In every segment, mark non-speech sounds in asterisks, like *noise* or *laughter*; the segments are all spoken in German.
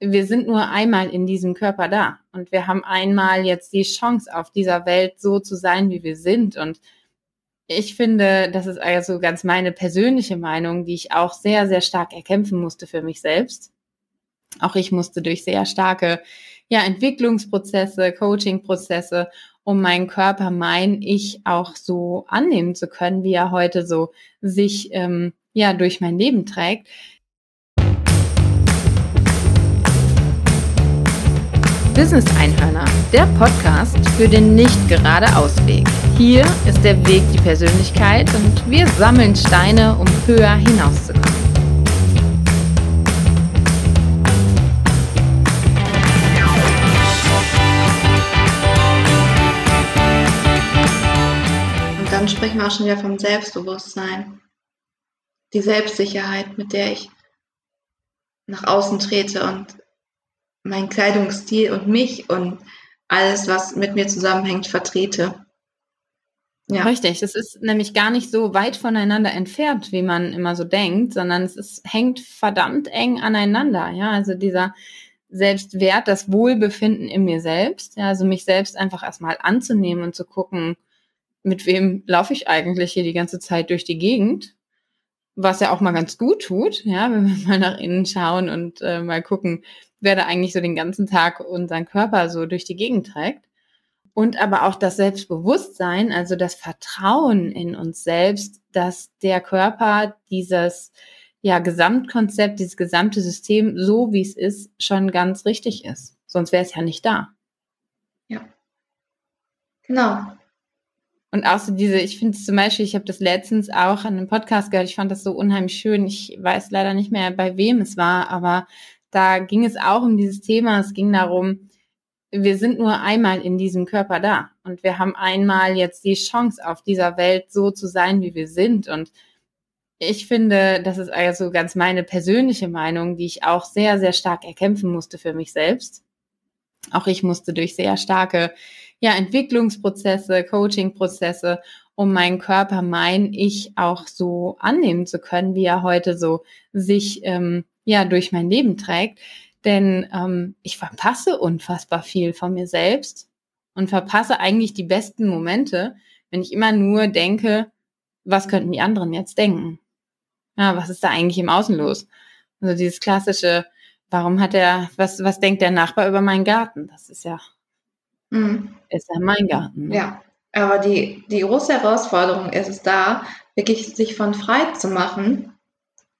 wir sind nur einmal in diesem Körper da und wir haben einmal jetzt die Chance auf dieser Welt so zu sein, wie wir sind und ich finde, das ist also ganz meine persönliche Meinung, die ich auch sehr, sehr stark erkämpfen musste für mich selbst. Auch ich musste durch sehr starke ja, Entwicklungsprozesse, Coachingprozesse, um meinen Körper, mein Ich auch so annehmen zu können, wie er heute so sich ähm, ja durch mein Leben trägt. Business Einhörner, der Podcast für den nicht gerade Ausweg. Hier ist der Weg die Persönlichkeit und wir sammeln Steine, um höher hinauszukommen. Und dann sprechen wir auch schon wieder vom Selbstbewusstsein. Die Selbstsicherheit, mit der ich nach außen trete und meinen Kleidungsstil und mich und alles, was mit mir zusammenhängt, vertrete. Ja. Richtig, es ist nämlich gar nicht so weit voneinander entfernt, wie man immer so denkt, sondern es ist, hängt verdammt eng aneinander. Ja, also dieser Selbstwert, das Wohlbefinden in mir selbst, ja, also mich selbst einfach erstmal anzunehmen und zu gucken, mit wem laufe ich eigentlich hier die ganze Zeit durch die Gegend, was ja auch mal ganz gut tut, ja, *laughs* wenn wir mal nach innen schauen und äh, mal gucken, wer da eigentlich so den ganzen Tag unseren Körper so durch die Gegend trägt und aber auch das Selbstbewusstsein, also das Vertrauen in uns selbst, dass der Körper dieses ja, Gesamtkonzept, dieses gesamte System, so wie es ist, schon ganz richtig ist. Sonst wäre es ja nicht da. Ja. Genau. Und auch so diese, ich finde es zum Beispiel, ich habe das letztens auch an einem Podcast gehört, ich fand das so unheimlich schön. Ich weiß leider nicht mehr, bei wem es war, aber da ging es auch um dieses Thema. Es ging darum, wir sind nur einmal in diesem Körper da und wir haben einmal jetzt die Chance auf dieser Welt so zu sein, wie wir sind und ich finde, das ist also ganz meine persönliche Meinung, die ich auch sehr, sehr stark erkämpfen musste für mich selbst. Auch ich musste durch sehr starke ja, Entwicklungsprozesse, Coachingprozesse, um meinen Körper, mein Ich auch so annehmen zu können, wie er heute so sich ähm, ja durch mein Leben trägt. Denn ähm, ich verpasse unfassbar viel von mir selbst und verpasse eigentlich die besten Momente, wenn ich immer nur denke, was könnten die anderen jetzt denken? Ja, was ist da eigentlich im Außen los? Also dieses klassische, warum hat er, was, was denkt der Nachbar über meinen Garten? Das ist ja, mhm. ist ja mein Garten. Ne? Ja, aber die, die große Herausforderung ist es da, wirklich sich von frei zu machen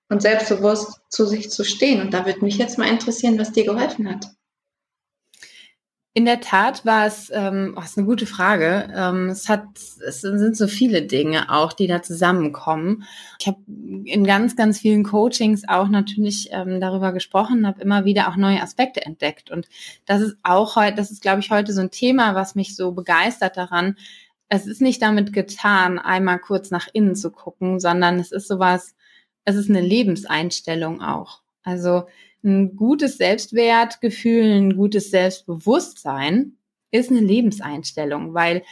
und selbstbewusst zu sich zu stehen. Und da würde mich jetzt mal interessieren, was dir geholfen hat. In der Tat war es, ähm, oh, ist eine gute Frage. Ähm, es hat, es sind so viele Dinge auch, die da zusammenkommen. Ich habe in ganz, ganz vielen Coachings auch natürlich ähm, darüber gesprochen, habe immer wieder auch neue Aspekte entdeckt. Und das ist auch heute, das ist, glaube ich, heute so ein Thema, was mich so begeistert daran. Es ist nicht damit getan, einmal kurz nach innen zu gucken, sondern es ist sowas, es ist eine Lebenseinstellung auch. Also ein gutes Selbstwertgefühl, ein gutes Selbstbewusstsein ist eine Lebenseinstellung, weil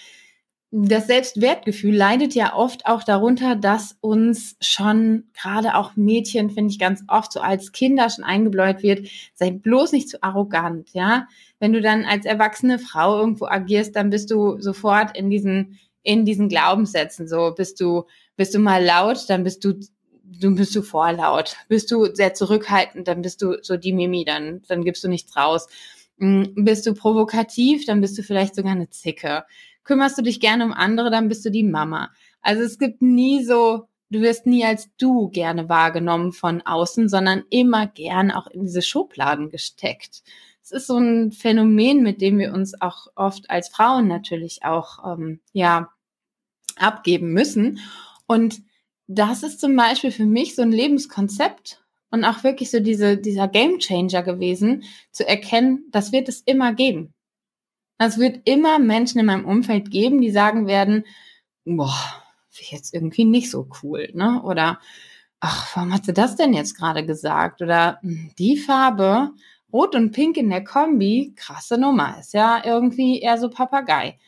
das Selbstwertgefühl leidet ja oft auch darunter, dass uns schon gerade auch Mädchen, finde ich ganz oft so als Kinder schon eingebläut wird, sei bloß nicht zu arrogant, ja. Wenn du dann als erwachsene Frau irgendwo agierst, dann bist du sofort in diesen, in diesen Glaubenssätzen, so bist du, bist du mal laut, dann bist du du bist du vorlaut. Bist du sehr zurückhaltend, dann bist du so die Mimi, dann, dann gibst du nichts raus. Hm, bist du provokativ, dann bist du vielleicht sogar eine Zicke. Kümmerst du dich gerne um andere, dann bist du die Mama. Also es gibt nie so, du wirst nie als du gerne wahrgenommen von außen, sondern immer gern auch in diese Schubladen gesteckt. Es ist so ein Phänomen, mit dem wir uns auch oft als Frauen natürlich auch ähm, ja abgeben müssen. Und das ist zum Beispiel für mich so ein Lebenskonzept und auch wirklich so diese, dieser Gamechanger gewesen, zu erkennen, das wird es immer geben. Es wird immer Menschen in meinem Umfeld geben, die sagen werden, boah, jetzt irgendwie nicht so cool, ne? Oder, ach, warum hat sie das denn jetzt gerade gesagt? Oder hm, die Farbe, Rot und Pink in der Kombi, krasse Nummer, ist ja irgendwie eher so Papagei.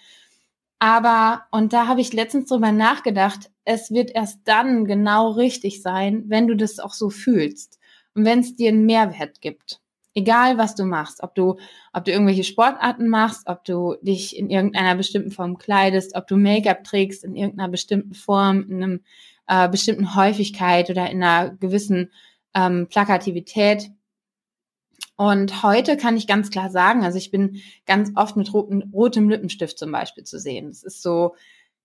Aber, und da habe ich letztens drüber nachgedacht, es wird erst dann genau richtig sein, wenn du das auch so fühlst und wenn es dir einen Mehrwert gibt Egal, was du machst, ob du, ob du irgendwelche Sportarten machst, ob du dich in irgendeiner bestimmten Form kleidest, ob du Make-up trägst in irgendeiner bestimmten Form, in einem äh, bestimmten Häufigkeit oder in einer gewissen ähm, Plakativität. Und heute kann ich ganz klar sagen, also ich bin ganz oft mit rotem, rotem Lippenstift zum Beispiel zu sehen. Das ist so,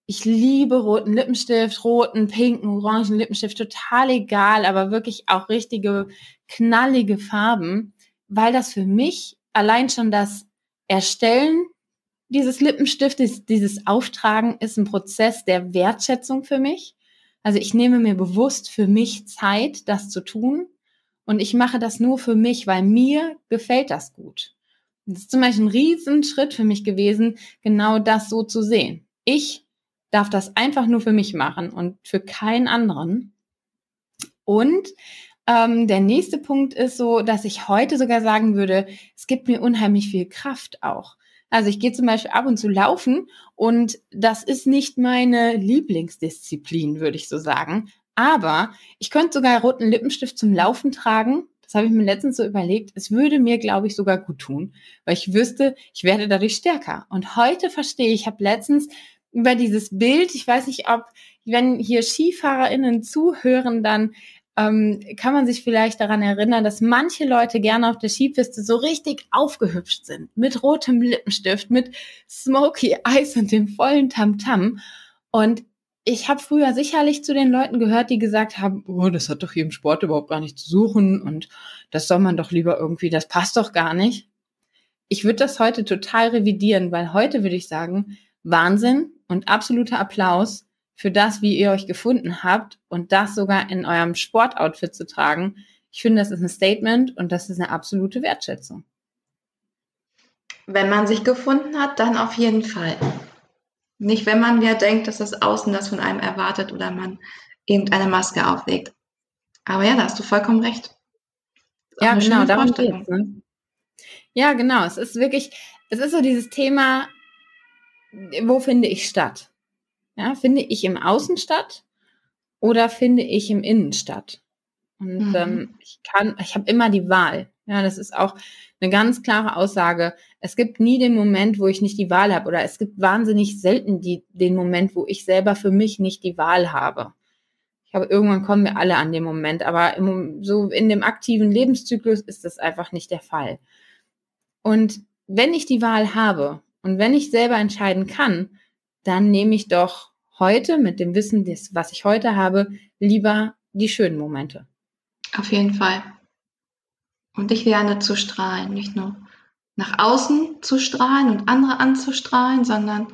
ich liebe roten Lippenstift, roten, pinken, orangen Lippenstift, total egal, aber wirklich auch richtige knallige Farben, weil das für mich allein schon das Erstellen dieses Lippenstiftes, dieses Auftragen ist ein Prozess der Wertschätzung für mich. Also ich nehme mir bewusst für mich Zeit, das zu tun. Und ich mache das nur für mich, weil mir gefällt das gut. Das ist zum Beispiel ein Riesenschritt für mich gewesen, genau das so zu sehen. Ich darf das einfach nur für mich machen und für keinen anderen. Und ähm, der nächste Punkt ist so, dass ich heute sogar sagen würde, es gibt mir unheimlich viel Kraft auch. Also ich gehe zum Beispiel ab und zu laufen und das ist nicht meine Lieblingsdisziplin, würde ich so sagen. Aber ich könnte sogar roten Lippenstift zum Laufen tragen. Das habe ich mir letztens so überlegt. Es würde mir, glaube ich, sogar gut tun, weil ich wüsste, ich werde dadurch stärker. Und heute verstehe ich, ich habe letztens über dieses Bild, ich weiß nicht, ob, wenn hier SkifahrerInnen zuhören, dann ähm, kann man sich vielleicht daran erinnern, dass manche Leute gerne auf der Skipiste so richtig aufgehübscht sind. Mit rotem Lippenstift, mit Smoky Eyes und dem vollen Tamtam. -Tam. Und ich habe früher sicherlich zu den Leuten gehört, die gesagt haben, oh, das hat doch hier im Sport überhaupt gar nicht zu suchen und das soll man doch lieber irgendwie, das passt doch gar nicht. Ich würde das heute total revidieren, weil heute würde ich sagen, Wahnsinn und absoluter Applaus für das, wie ihr euch gefunden habt und das sogar in eurem Sportoutfit zu tragen. Ich finde, das ist ein Statement und das ist eine absolute Wertschätzung. Wenn man sich gefunden hat, dann auf jeden Fall. Nicht, wenn man ja denkt, dass das Außen das von einem erwartet oder man irgendeine Maske auflegt. Aber ja, da hast du vollkommen recht. Ja, genau, darum geht's. Ne? Ja, genau. Es ist wirklich, es ist so dieses Thema, wo finde ich statt? Ja, finde ich im Außen statt oder finde ich im Innen statt? Und mhm. ähm, ich kann, ich habe immer die Wahl. Ja, das ist auch eine ganz klare Aussage. Es gibt nie den Moment, wo ich nicht die Wahl habe, oder es gibt wahnsinnig selten die, den Moment, wo ich selber für mich nicht die Wahl habe. Ich glaube, irgendwann kommen wir alle an den Moment, aber im, so in dem aktiven Lebenszyklus ist das einfach nicht der Fall. Und wenn ich die Wahl habe und wenn ich selber entscheiden kann, dann nehme ich doch heute mit dem Wissen, des, was ich heute habe, lieber die schönen Momente. Auf jeden Fall. Und ich lerne zu strahlen, nicht nur nach außen zu strahlen und andere anzustrahlen, sondern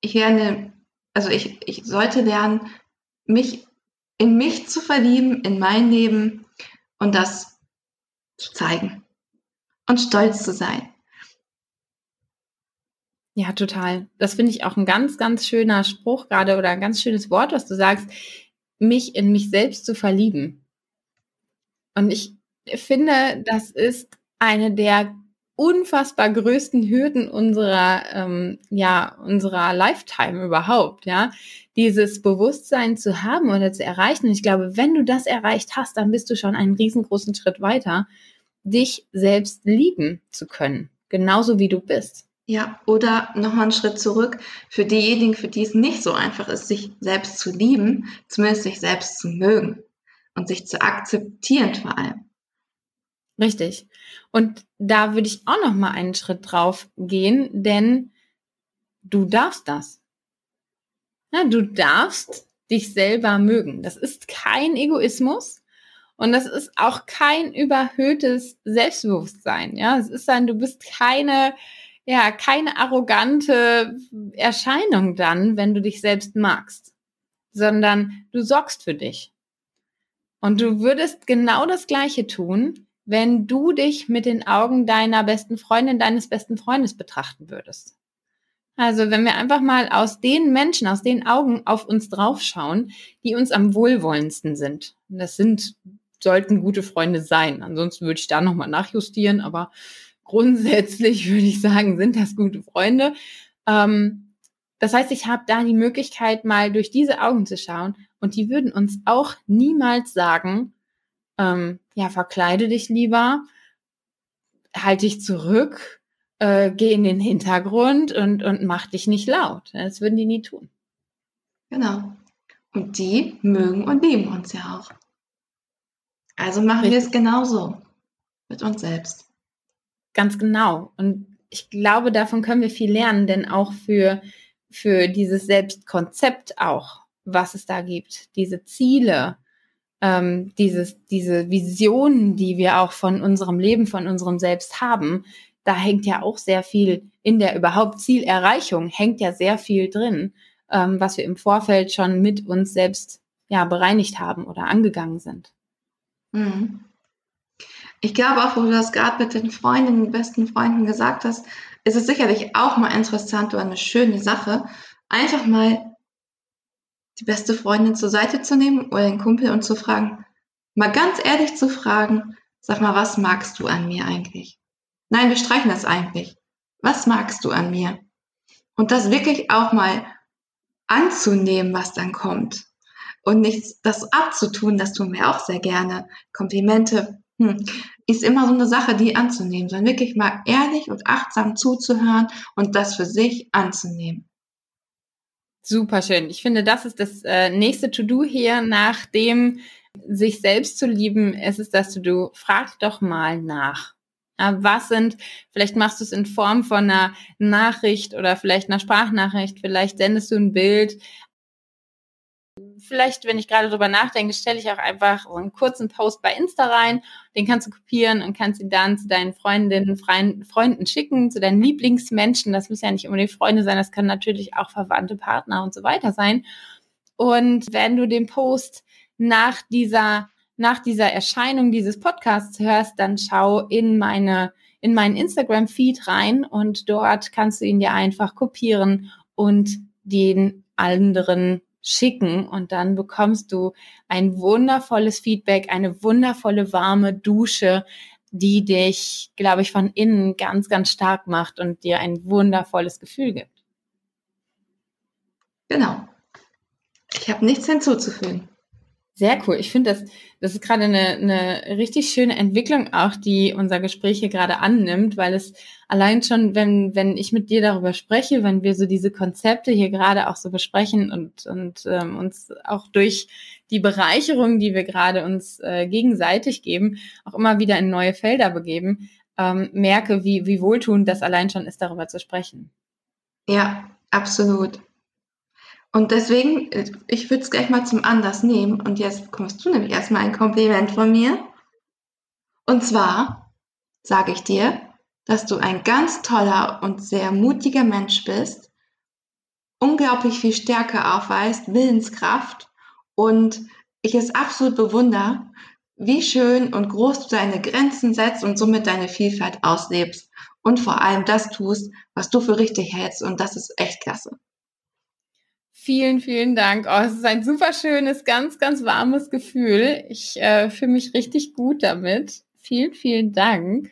ich lerne, also ich, ich sollte lernen, mich in mich zu verlieben, in mein Leben und das zu zeigen und stolz zu sein. Ja, total. Das finde ich auch ein ganz, ganz schöner Spruch gerade oder ein ganz schönes Wort, was du sagst, mich in mich selbst zu verlieben. Und ich finde, das ist eine der unfassbar größten Hürden unserer, ähm, ja, unserer Lifetime überhaupt, ja. Dieses Bewusstsein zu haben oder zu erreichen. Und ich glaube, wenn du das erreicht hast, dann bist du schon einen riesengroßen Schritt weiter, dich selbst lieben zu können. Genauso wie du bist. Ja, oder nochmal einen Schritt zurück. Für diejenigen, für die es nicht so einfach ist, sich selbst zu lieben, zumindest sich selbst zu mögen und sich zu akzeptieren vor allem. Richtig. Und da würde ich auch noch mal einen Schritt drauf gehen, denn du darfst das. Ja, du darfst dich selber mögen. Das ist kein Egoismus und das ist auch kein überhöhtes Selbstbewusstsein. Ja, es ist dann, du bist keine ja, keine arrogante Erscheinung dann, wenn du dich selbst magst, sondern du sorgst für dich. Und du würdest genau das Gleiche tun, wenn du dich mit den Augen deiner besten Freundin, deines besten Freundes betrachten würdest. Also wenn wir einfach mal aus den Menschen, aus den Augen auf uns draufschauen, die uns am wohlwollendsten sind. Und das sind, sollten gute Freunde sein. Ansonsten würde ich da nochmal nachjustieren, aber grundsätzlich *laughs* würde ich sagen, sind das gute Freunde. Ähm, das heißt, ich habe da die Möglichkeit, mal durch diese Augen zu schauen und die würden uns auch niemals sagen, ähm, ja, verkleide dich lieber, halte dich zurück, äh, geh in den Hintergrund und, und mach dich nicht laut. Das würden die nie tun. Genau. Und die mögen und lieben uns ja auch. Also machen Richtig. wir es genauso mit uns selbst. Ganz genau. Und ich glaube, davon können wir viel lernen, denn auch für, für dieses Selbstkonzept auch, was es da gibt, diese Ziele, ähm, dieses, diese Visionen, die wir auch von unserem Leben, von unserem Selbst haben, da hängt ja auch sehr viel in der überhaupt Zielerreichung, hängt ja sehr viel drin, ähm, was wir im Vorfeld schon mit uns selbst ja bereinigt haben oder angegangen sind. Mhm. Ich glaube auch, wo du das gerade mit den Freundinnen, besten Freunden gesagt hast, ist es sicherlich auch mal interessant oder eine schöne Sache, einfach mal die beste Freundin zur Seite zu nehmen oder den Kumpel und zu fragen, mal ganz ehrlich zu fragen, sag mal, was magst du an mir eigentlich? Nein, wir streichen das eigentlich. Was magst du an mir? Und das wirklich auch mal anzunehmen, was dann kommt. Und nicht das abzutun, das tun wir auch sehr gerne. Komplimente hm, ist immer so eine Sache, die anzunehmen, sondern wirklich mal ehrlich und achtsam zuzuhören und das für sich anzunehmen. Super schön. Ich finde, das ist das äh, nächste To-Do hier, nach dem sich selbst zu lieben, ist es das To-Do. Frag doch mal nach. Was sind, vielleicht machst du es in Form von einer Nachricht oder vielleicht einer Sprachnachricht, vielleicht sendest du ein Bild, vielleicht, wenn ich gerade drüber nachdenke, stelle ich auch einfach so einen kurzen Post bei Insta rein. Den kannst du kopieren und kannst ihn dann zu deinen Freundinnen, Freunden schicken, zu deinen Lieblingsmenschen. Das müssen ja nicht unbedingt Freunde sein, das kann natürlich auch Verwandte, Partner und so weiter sein. Und wenn du den Post nach dieser, nach dieser Erscheinung dieses Podcasts hörst, dann schau in meine, in meinen Instagram-Feed rein und dort kannst du ihn dir einfach kopieren und den anderen schicken und dann bekommst du ein wundervolles Feedback, eine wundervolle warme Dusche, die dich, glaube ich, von innen ganz, ganz stark macht und dir ein wundervolles Gefühl gibt. Genau. Ich habe nichts hinzuzufügen. Sehr cool. Ich finde, das, das ist gerade eine, eine richtig schöne Entwicklung auch, die unser Gespräch hier gerade annimmt, weil es allein schon, wenn, wenn ich mit dir darüber spreche, wenn wir so diese Konzepte hier gerade auch so besprechen und, und ähm, uns auch durch die Bereicherung, die wir gerade uns äh, gegenseitig geben, auch immer wieder in neue Felder begeben, ähm, merke, wie, wie wohltuend das allein schon ist, darüber zu sprechen. Ja, absolut. Und deswegen, ich würde es gleich mal zum Anlass nehmen. Und jetzt bekommst du nämlich erstmal ein Kompliment von mir. Und zwar sage ich dir, dass du ein ganz toller und sehr mutiger Mensch bist, unglaublich viel Stärke aufweist, Willenskraft und ich es absolut bewundere, wie schön und groß du deine Grenzen setzt und somit deine Vielfalt auslebst und vor allem das tust, was du für richtig hältst und das ist echt klasse. Vielen, vielen Dank. Oh, es ist ein super schönes, ganz, ganz warmes Gefühl. Ich äh, fühle mich richtig gut damit. Vielen, vielen Dank.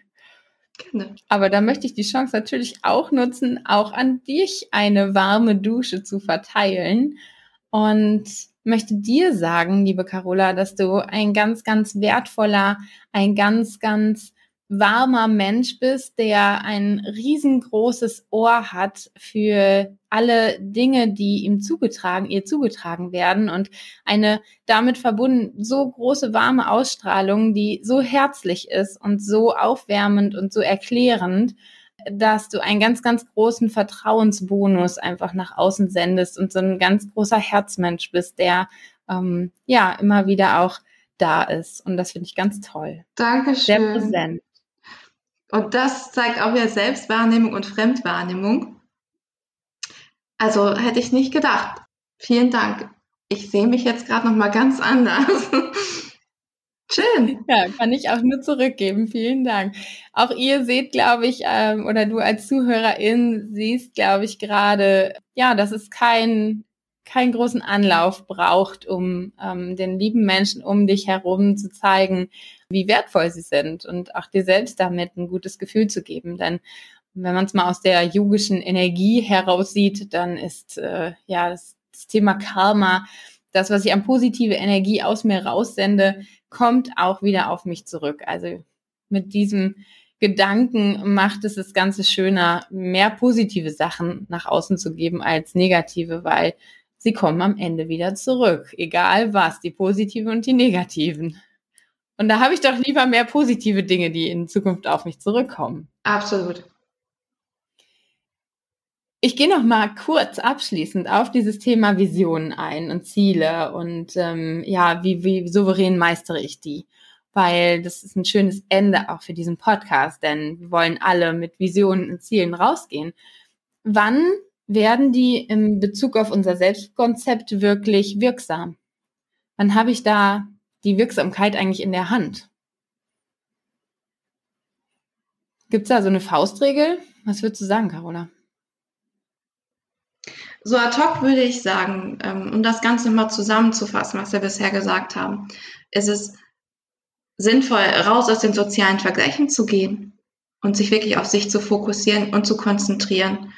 Gerne. Aber da möchte ich die Chance natürlich auch nutzen, auch an dich eine warme Dusche zu verteilen. Und möchte dir sagen, liebe Carola, dass du ein ganz, ganz wertvoller, ein ganz, ganz warmer Mensch bist, der ein riesengroßes Ohr hat für alle Dinge, die ihm zugetragen, ihr zugetragen werden und eine damit verbunden so große warme Ausstrahlung, die so herzlich ist und so aufwärmend und so erklärend, dass du einen ganz, ganz großen Vertrauensbonus einfach nach außen sendest und so ein ganz großer Herzmensch bist, der ähm, ja immer wieder auch da ist. Und das finde ich ganz toll. Dankeschön. Sehr präsent. Und das zeigt auch wieder Selbstwahrnehmung und Fremdwahrnehmung. Also hätte ich nicht gedacht. Vielen Dank. Ich sehe mich jetzt gerade noch mal ganz anders. *laughs* Schön. Ja, kann ich auch nur zurückgeben. Vielen Dank. Auch ihr seht, glaube ich, ähm, oder du als Zuhörerin siehst, glaube ich, gerade, ja, dass es kein keinen großen Anlauf braucht, um ähm, den lieben Menschen um dich herum zu zeigen, wie wertvoll sie sind und auch dir selbst damit ein gutes Gefühl zu geben. Denn wenn man es mal aus der yogischen Energie heraus sieht, dann ist äh, ja das, das Thema Karma, das, was ich an positive Energie aus mir raussende, kommt auch wieder auf mich zurück. Also mit diesem Gedanken macht es das Ganze schöner, mehr positive Sachen nach außen zu geben als negative, weil sie kommen am Ende wieder zurück. Egal was, die positiven und die negativen. Und da habe ich doch lieber mehr positive Dinge, die in Zukunft auf mich zurückkommen. Absolut. Ich gehe noch mal kurz abschließend auf dieses Thema Visionen ein und Ziele und ähm, ja, wie, wie souverän meistere ich die? Weil das ist ein schönes Ende auch für diesen Podcast, denn wir wollen alle mit Visionen und Zielen rausgehen. Wann werden die in Bezug auf unser Selbstkonzept wirklich wirksam? Wann habe ich da die Wirksamkeit eigentlich in der Hand? Gibt es da so eine Faustregel? Was würdest du sagen, Carola? So ad hoc würde ich sagen, ähm, um das Ganze mal zusammenzufassen, was wir bisher gesagt haben, ist es sinnvoll, raus aus den sozialen Vergleichen zu gehen und sich wirklich auf sich zu fokussieren und zu konzentrieren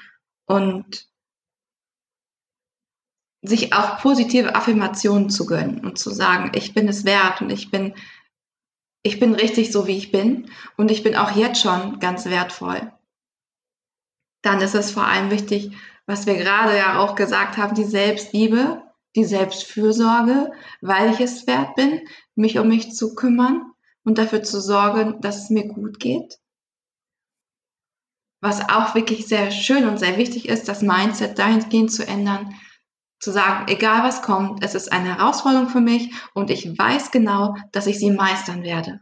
und sich auch positive Affirmationen zu gönnen und zu sagen, ich bin es wert und ich bin, ich bin richtig so, wie ich bin und ich bin auch jetzt schon ganz wertvoll. Dann ist es vor allem wichtig, was wir gerade ja auch gesagt haben, die Selbstliebe, die Selbstfürsorge, weil ich es wert bin, mich um mich zu kümmern und dafür zu sorgen, dass es mir gut geht. Was auch wirklich sehr schön und sehr wichtig ist, das Mindset dahingehend zu ändern, zu sagen, egal was kommt, es ist eine Herausforderung für mich und ich weiß genau, dass ich sie meistern werde.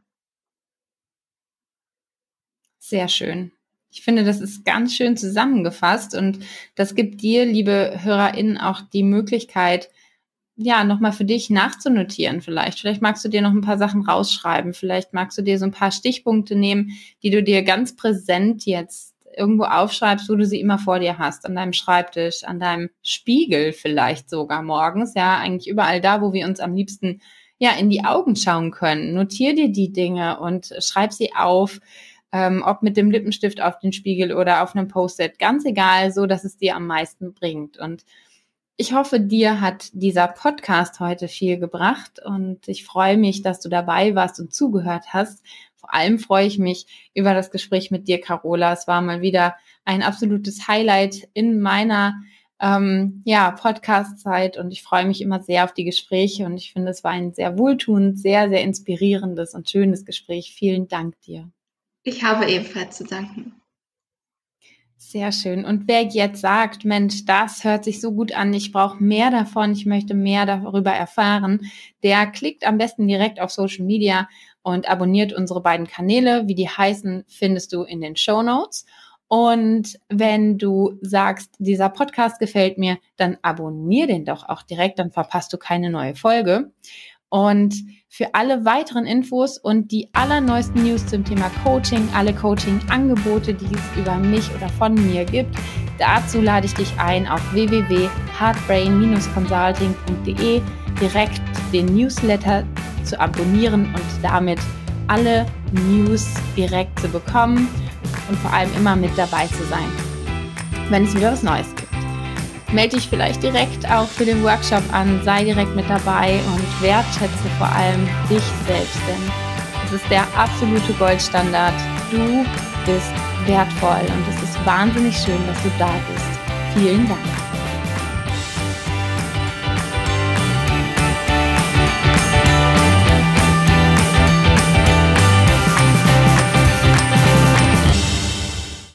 Sehr schön. Ich finde, das ist ganz schön zusammengefasst und das gibt dir, liebe HörerInnen, auch die Möglichkeit, ja, nochmal für dich nachzunotieren vielleicht. Vielleicht magst du dir noch ein paar Sachen rausschreiben. Vielleicht magst du dir so ein paar Stichpunkte nehmen, die du dir ganz präsent jetzt irgendwo aufschreibst, wo du sie immer vor dir hast. An deinem Schreibtisch, an deinem Spiegel vielleicht sogar morgens. Ja, eigentlich überall da, wo wir uns am liebsten ja in die Augen schauen können. Notier dir die Dinge und schreib sie auf ähm, ob mit dem Lippenstift auf den Spiegel oder auf einem Post-it, ganz egal, so dass es dir am meisten bringt. Und ich hoffe, dir hat dieser Podcast heute viel gebracht und ich freue mich, dass du dabei warst und zugehört hast. Vor allem freue ich mich über das Gespräch mit dir, Carola. Es war mal wieder ein absolutes Highlight in meiner ähm, ja, Podcast-Zeit und ich freue mich immer sehr auf die Gespräche und ich finde, es war ein sehr wohltuend, sehr, sehr inspirierendes und schönes Gespräch. Vielen Dank dir. Ich habe ebenfalls zu danken. Sehr schön. Und wer jetzt sagt, Mensch, das hört sich so gut an, ich brauche mehr davon, ich möchte mehr darüber erfahren, der klickt am besten direkt auf Social Media und abonniert unsere beiden Kanäle. Wie die heißen, findest du in den Show Notes. Und wenn du sagst, dieser Podcast gefällt mir, dann abonnier den doch auch direkt, dann verpasst du keine neue Folge. Und für alle weiteren Infos und die allerneuesten News zum Thema Coaching, alle Coaching-Angebote, die es über mich oder von mir gibt, dazu lade ich dich ein auf www.hardbrain-consulting.de direkt den Newsletter zu abonnieren und damit alle News direkt zu bekommen und vor allem immer mit dabei zu sein, wenn es wieder was Neues gibt melde dich vielleicht direkt auch für den Workshop an, sei direkt mit dabei und wertschätze vor allem dich selbst, denn es ist der absolute Goldstandard. Du bist wertvoll und es ist wahnsinnig schön, dass du da bist. Vielen Dank.